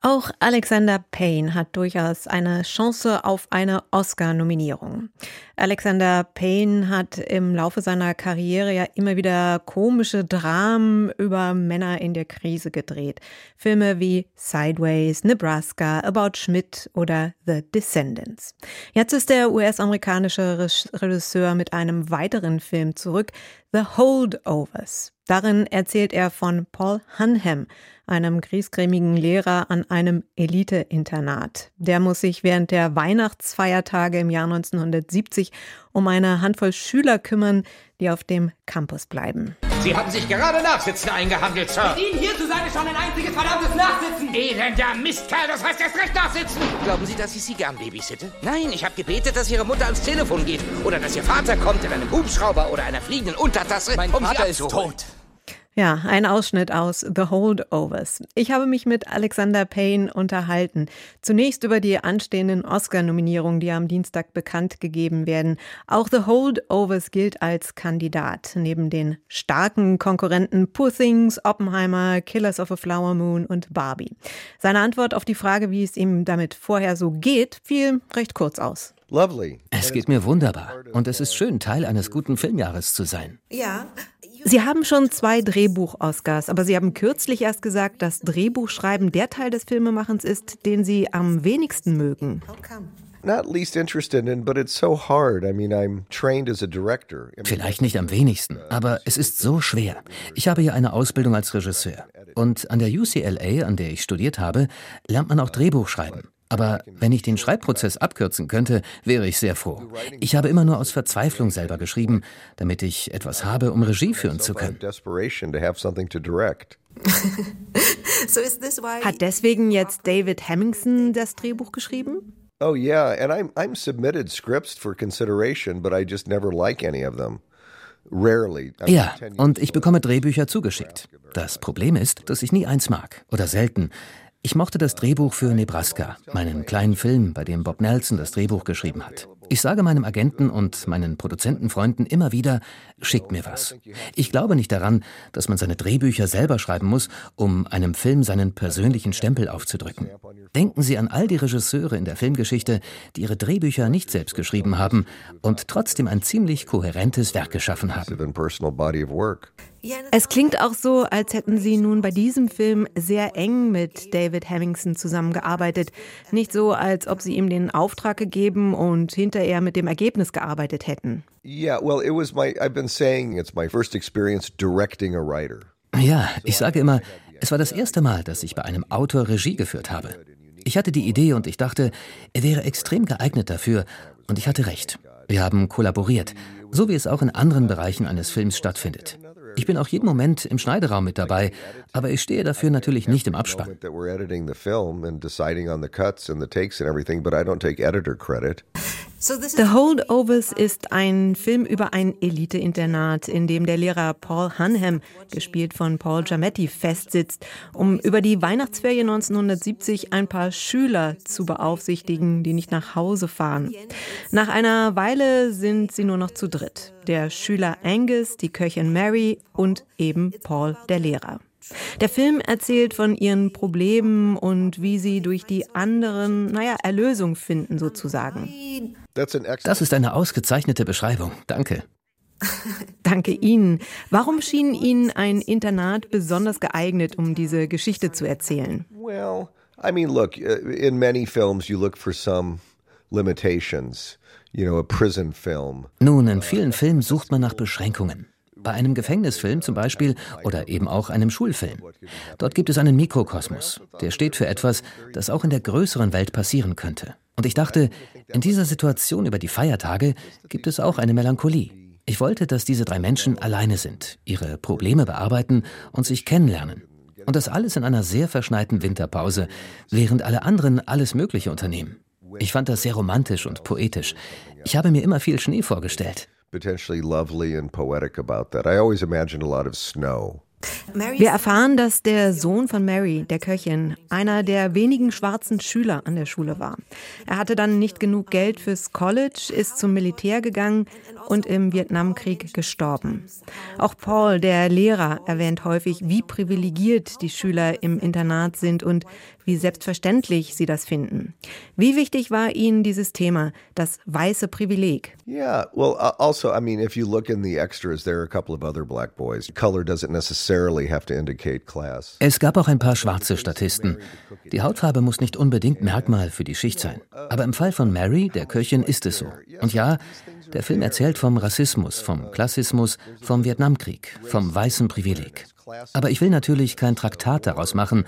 auch Alexander Payne hat durchaus eine Chance auf eine Oscar-Nominierung. Alexander Payne hat im Laufe seiner Karriere ja immer wieder komische Dramen über Männer in der Krise gedreht. Filme wie Sideways, Nebraska, About Schmidt oder The Descendants. Jetzt ist der US-amerikanische Regisseur mit einem weiteren Film zurück, The Holdovers. Darin erzählt er von Paul Hunham, einem griesgrämigen Lehrer an einem Elite-Internat. Der muss sich während der Weihnachtsfeiertage im Jahr 1970 um eine Handvoll Schüler kümmern, die auf dem Campus bleiben. Sie haben sich gerade Nachsitzen eingehandelt, Sir. Mit Ihnen hier zu sein ist schon ein einziges verdammtes Nachsitzen. Elender Mistkerl, das heißt erst recht Nachsitzen. Glauben Sie, dass ich Sie gern babysitte? Nein, ich habe gebetet, dass Ihre Mutter ans Telefon geht. Oder dass Ihr Vater kommt in einem Hubschrauber oder einer fliegenden Untertasse, mein um Vater Sie ist tot. Ja, ein Ausschnitt aus The Holdovers. Ich habe mich mit Alexander Payne unterhalten. Zunächst über die anstehenden Oscar-Nominierungen, die am Dienstag bekannt gegeben werden. Auch The Holdovers gilt als Kandidat. Neben den starken Konkurrenten Poor Things, Oppenheimer, Killers of a Flower Moon und Barbie. Seine Antwort auf die Frage, wie es ihm damit vorher so geht, fiel recht kurz aus. Es geht mir wunderbar und es ist schön, Teil eines guten Filmjahres zu sein. Ja. Sie haben schon zwei Drehbuch-Oscars, aber Sie haben kürzlich erst gesagt, dass Drehbuchschreiben der Teil des Filmemachens ist, den Sie am wenigsten mögen. Vielleicht nicht am wenigsten, aber es ist so schwer. Ich habe ja eine Ausbildung als Regisseur. Und an der UCLA, an der ich studiert habe, lernt man auch Drehbuch schreiben. Aber wenn ich den Schreibprozess abkürzen könnte, wäre ich sehr froh. Ich habe immer nur aus Verzweiflung selber geschrieben, damit ich etwas habe, um Regie führen zu können. Hat deswegen jetzt David Hemmingson das Drehbuch geschrieben? Oh yeah, and I'm I'm submitted scripts for consideration, but I just never like any of them. Rarely. Ja, 10 years und ich bekomme Drehbücher zugeschickt. Das Problem ist, dass ich nie eins mag oder selten. Ich mochte das Drehbuch für Nebraska, meinen kleinen Film, bei dem Bob Nelson das Drehbuch geschrieben hat. Ich sage meinem Agenten und meinen Produzentenfreunden immer wieder, schickt mir was. Ich glaube nicht daran, dass man seine Drehbücher selber schreiben muss, um einem Film seinen persönlichen Stempel aufzudrücken. Denken Sie an all die Regisseure in der Filmgeschichte, die ihre Drehbücher nicht selbst geschrieben haben und trotzdem ein ziemlich kohärentes Werk geschaffen haben. Es klingt auch so, als hätten Sie nun bei diesem Film sehr eng mit David Hemmingson zusammengearbeitet. Nicht so, als ob Sie ihm den Auftrag gegeben und hinterher mit dem Ergebnis gearbeitet hätten. Yeah, well, it was my I've been saying it's my first experience directing a writer. Ja, ich sage immer, es war das erste Mal, dass ich bei einem Autor Regie geführt habe. Ich hatte die Idee und ich dachte, er wäre extrem geeignet dafür. Und ich hatte recht. Wir haben kollaboriert, so wie es auch in anderen Bereichen eines Films stattfindet. Ich bin auch jeden Moment im Schneideraum mit dabei, aber ich stehe dafür natürlich nicht im Abspann. The Holdovers ist ein Film über ein Elite-Internat, in dem der Lehrer Paul Hunham, gespielt von Paul Giametti, festsitzt, um über die Weihnachtsferien 1970 ein paar Schüler zu beaufsichtigen, die nicht nach Hause fahren. Nach einer Weile sind sie nur noch zu dritt. Der Schüler Angus, die Köchin Mary und eben Paul, der Lehrer. Der Film erzählt von ihren Problemen und wie sie durch die anderen, naja, Erlösung finden sozusagen. Das ist eine ausgezeichnete Beschreibung. Danke. Danke Ihnen. Warum schien Ihnen ein Internat besonders geeignet, um diese Geschichte zu erzählen? Well, I mean, look, uh, in many films you look for some limitations. You know, a prison film. Nun, in vielen Filmen sucht man nach Beschränkungen. Bei einem Gefängnisfilm zum Beispiel oder eben auch einem Schulfilm. Dort gibt es einen Mikrokosmos. Der steht für etwas, das auch in der größeren Welt passieren könnte. Und ich dachte, in dieser Situation über die Feiertage gibt es auch eine Melancholie. Ich wollte, dass diese drei Menschen alleine sind, ihre Probleme bearbeiten und sich kennenlernen. Und das alles in einer sehr verschneiten Winterpause, während alle anderen alles Mögliche unternehmen. Ich fand das sehr romantisch und poetisch. Ich habe mir immer viel Schnee vorgestellt. Potentially lovely and poetic about that. I always imagine a lot of snow. Wir erfahren, dass der Sohn von Mary, der Köchin, einer der wenigen schwarzen Schüler an der Schule war. Er hatte dann nicht genug Geld fürs College, ist zum Militär gegangen und im Vietnamkrieg gestorben. Auch Paul, der Lehrer, erwähnt häufig, wie privilegiert die Schüler im Internat sind und wie selbstverständlich sie das finden. Wie wichtig war Ihnen dieses Thema, das weiße Privileg? Yeah, well, also, I mean, if you look in the extras, there are a couple of other black boys. Color doesn't necessarily Es gab auch ein paar schwarze Statisten. Die Hautfarbe muss nicht unbedingt Merkmal für die Schicht sein. Aber im Fall von Mary, der Köchin, ist es so. Und ja, der Film erzählt vom Rassismus, vom Klassismus, vom Vietnamkrieg, vom weißen Privileg. Aber ich will natürlich kein Traktat daraus machen,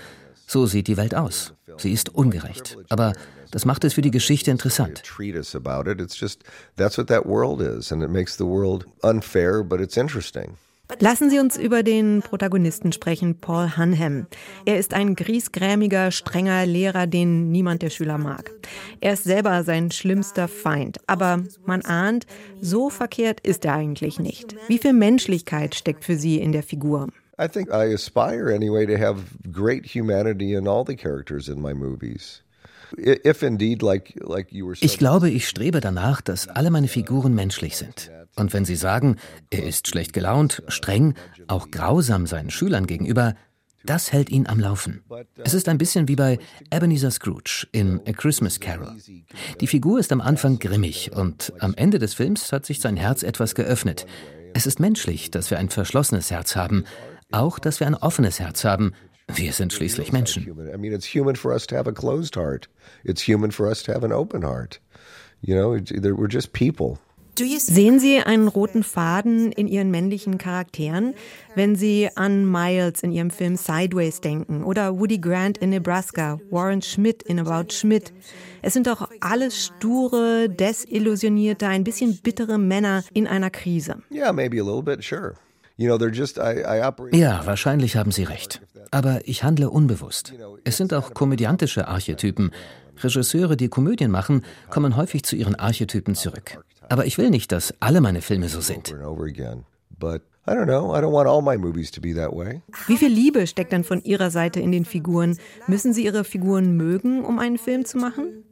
so sieht die Welt aus. Sie ist ungerecht. Aber das macht es für die Geschichte interessant. Lassen Sie uns über den Protagonisten sprechen, Paul Hunham. Er ist ein griesgrämiger, strenger Lehrer, den niemand der Schüler mag. Er ist selber sein schlimmster Feind. Aber man ahnt, so verkehrt ist er eigentlich nicht. Wie viel Menschlichkeit steckt für Sie in der Figur? I think I aspire anyway to have great humanity in all the characters in my movies. Ich glaube, ich strebe danach, dass alle meine Figuren menschlich sind. Und wenn Sie sagen, er ist schlecht gelaunt, streng, auch grausam seinen Schülern gegenüber, das hält ihn am Laufen. Es ist ein bisschen wie bei Ebenezer Scrooge in A Christmas Carol. Die Figur ist am Anfang grimmig und am Ende des Films hat sich sein Herz etwas geöffnet. Es ist menschlich, dass wir ein verschlossenes Herz haben, auch, dass wir ein offenes Herz haben. Wir sind schließlich Menschen. Sehen Sie einen roten Faden in Ihren männlichen Charakteren, wenn Sie an Miles in Ihrem Film Sideways denken oder Woody Grant in Nebraska, Warren Schmidt in About Schmidt? Es sind doch alles sture, desillusionierte, ein bisschen bittere Männer in einer Krise. Yeah, maybe a little bit, sure. Ja, wahrscheinlich haben Sie recht. Aber ich handle unbewusst. Es sind auch komödiantische Archetypen. Regisseure, die Komödien machen, kommen häufig zu ihren Archetypen zurück. Aber ich will nicht, dass alle meine Filme so sind. Wie viel Liebe steckt dann von Ihrer Seite in den Figuren? Müssen Sie Ihre Figuren mögen, um einen Film zu machen?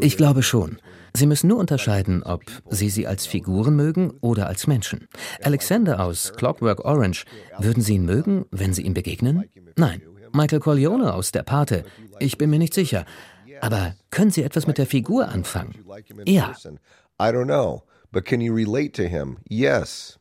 Ich glaube schon. Sie müssen nur unterscheiden, ob Sie sie als Figuren mögen oder als Menschen. Alexander aus Clockwork Orange, würden Sie ihn mögen, wenn Sie ihm begegnen? Nein. Michael Corleone aus Der Pate, ich bin mir nicht sicher. Aber können Sie etwas mit der Figur anfangen? Ja. I don't know, but can you relate to him? Yes.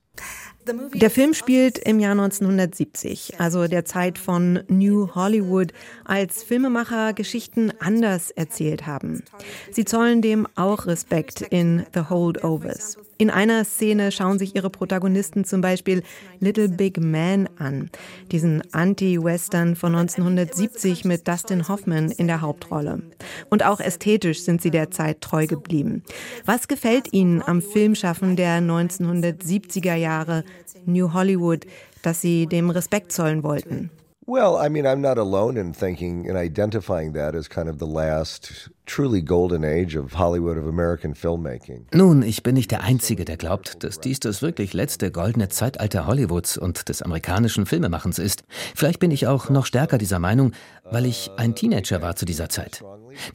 Der Film spielt im Jahr 1970, also der Zeit von New Hollywood, als Filmemacher Geschichten anders erzählt haben. Sie zollen dem auch Respekt in The Holdovers. In einer Szene schauen sich ihre Protagonisten zum Beispiel Little Big Man an, diesen Anti-Western von 1970 mit Dustin Hoffman in der Hauptrolle. Und auch ästhetisch sind sie der Zeit treu geblieben. Was gefällt Ihnen am Filmschaffen der 1970er Jahre New Hollywood, dass Sie dem Respekt zollen wollten? Well, I mean, I'm not alone in thinking and identifying that as kind of the last truly golden age of Hollywood of American filmmaking. Nun, ich bin nicht der Einzige, der glaubt, dass dies das wirklich letzte goldene Zeitalter Hollywoods und des amerikanischen Filmemachens ist. Vielleicht bin ich auch noch stärker dieser Meinung, weil ich ein Teenager war zu dieser Zeit.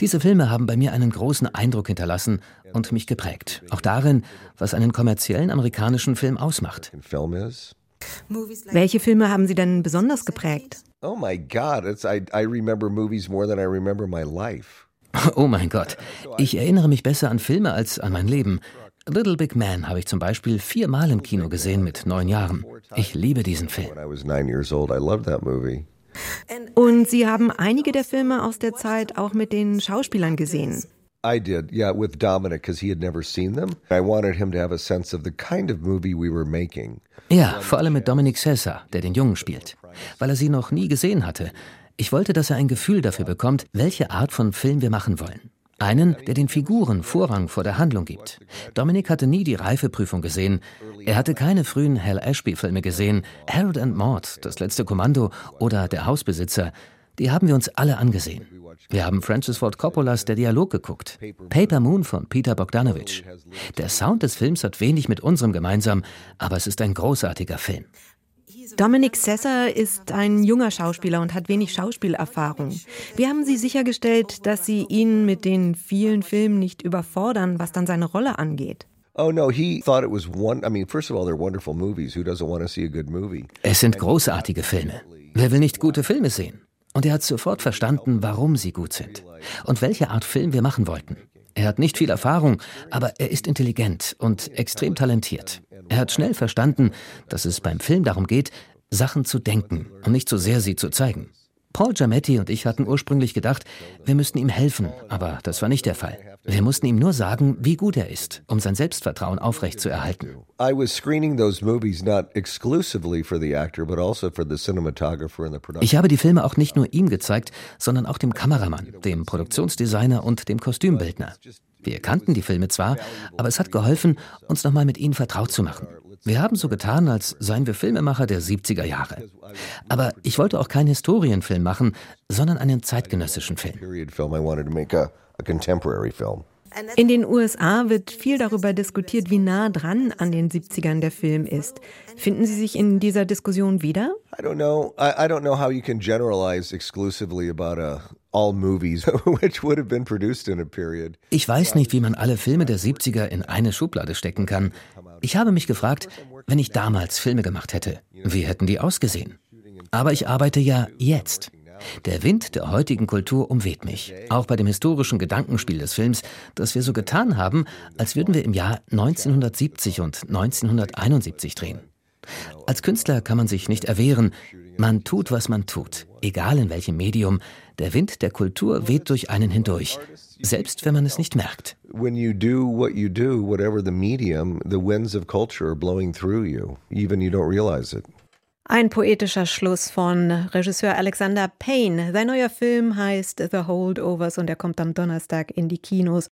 Diese Filme haben bei mir einen großen Eindruck hinterlassen und mich geprägt. Auch darin, was einen kommerziellen amerikanischen Film ausmacht. Welche Filme haben Sie denn besonders geprägt? Oh my God, it's, I, I remember movies more than I remember my life. Oh mein Gott, ich erinnere mich besser an Filme als an mein Leben. Little Big Man habe ich zum Beispiel viermal im Kino gesehen mit neun Jahren. Ich liebe diesen Film. Und Sie haben einige der Filme aus der Zeit auch mit den Schauspielern gesehen. I did, yeah, with Dominic, because he had never seen them. I wanted him to have a sense of the kind of movie we were making. Ja, vor allem mit Dominic Cesar, der den Jungen spielt, weil er sie noch nie gesehen hatte. Ich wollte, dass er ein Gefühl dafür bekommt, welche Art von Film wir machen wollen. Einen, der den Figuren Vorrang vor der Handlung gibt. Dominic hatte nie die Reifeprüfung gesehen. Er hatte keine frühen Hal Ashby-Filme gesehen. Harold and Maud, Das letzte Kommando oder Der Hausbesitzer. Die haben wir uns alle angesehen. Wir haben Francis Ford Coppolas Der Dialog geguckt. Paper Moon von Peter Bogdanovich. Der Sound des Films hat wenig mit unserem gemeinsam, aber es ist ein großartiger Film. Dominic Sessa ist ein junger Schauspieler und hat wenig Schauspielerfahrung. Wie haben Sie sichergestellt, dass Sie ihn mit den vielen Filmen nicht überfordern, was dann seine Rolle angeht? Oh no, he thought it was one. I mean, first of all, they're wonderful movies. Who doesn't want to see a good movie? Es sind großartige Filme. Wer will nicht gute Filme sehen? Und er hat sofort verstanden, warum sie gut sind und welche Art Film wir machen wollten. Er hat nicht viel Erfahrung, aber er ist intelligent und extrem talentiert. Er hat schnell verstanden, dass es beim Film darum geht, Sachen zu denken und nicht so sehr sie zu zeigen. Paul Giametti und ich hatten ursprünglich gedacht, wir müssten ihm helfen, aber das war nicht der Fall. Wir mussten ihm nur sagen, wie gut er ist, um sein Selbstvertrauen aufrechtzuerhalten. Also ich habe die Filme auch nicht nur ihm gezeigt, sondern auch dem Kameramann, dem Produktionsdesigner und dem Kostümbildner. Wir kannten die Filme zwar, aber es hat geholfen, uns nochmal mit ihnen vertraut zu machen. Wir haben so getan, als seien wir Filmemacher der 70er Jahre. Aber ich wollte auch keinen Historienfilm machen, sondern einen zeitgenössischen Film. In den USA wird viel darüber diskutiert, wie nah dran an den 70ern der Film ist. Finden Sie sich in dieser Diskussion wieder? I don't know. I, I don't know how you can generalize exclusively about a in a. Ich weiß nicht, wie man alle Filme der 70er in eine Schublade stecken kann. Ich habe mich gefragt, wenn ich damals Filme gemacht hätte, wie hätten die ausgesehen? Aber ich arbeite ja jetzt. Der Wind der heutigen Kultur umweht mich, auch bei dem historischen Gedankenspiel des Films, dass wir so getan haben, als würden wir im Jahr 1970 und 1971 drehen. Als Künstler kann man sich nicht erwehren, man tut, was man tut, egal in welchem Medium, der Wind der Kultur weht durch einen hindurch, selbst wenn man es nicht merkt. When you do what you do, whatever the medium, the winds of culture are blowing through you, even you don't realize it. Ein poetischer Schluss von Regisseur Alexander Payne. Sein neuer Film heißt The Holdovers und er kommt am Donnerstag in die Kinos.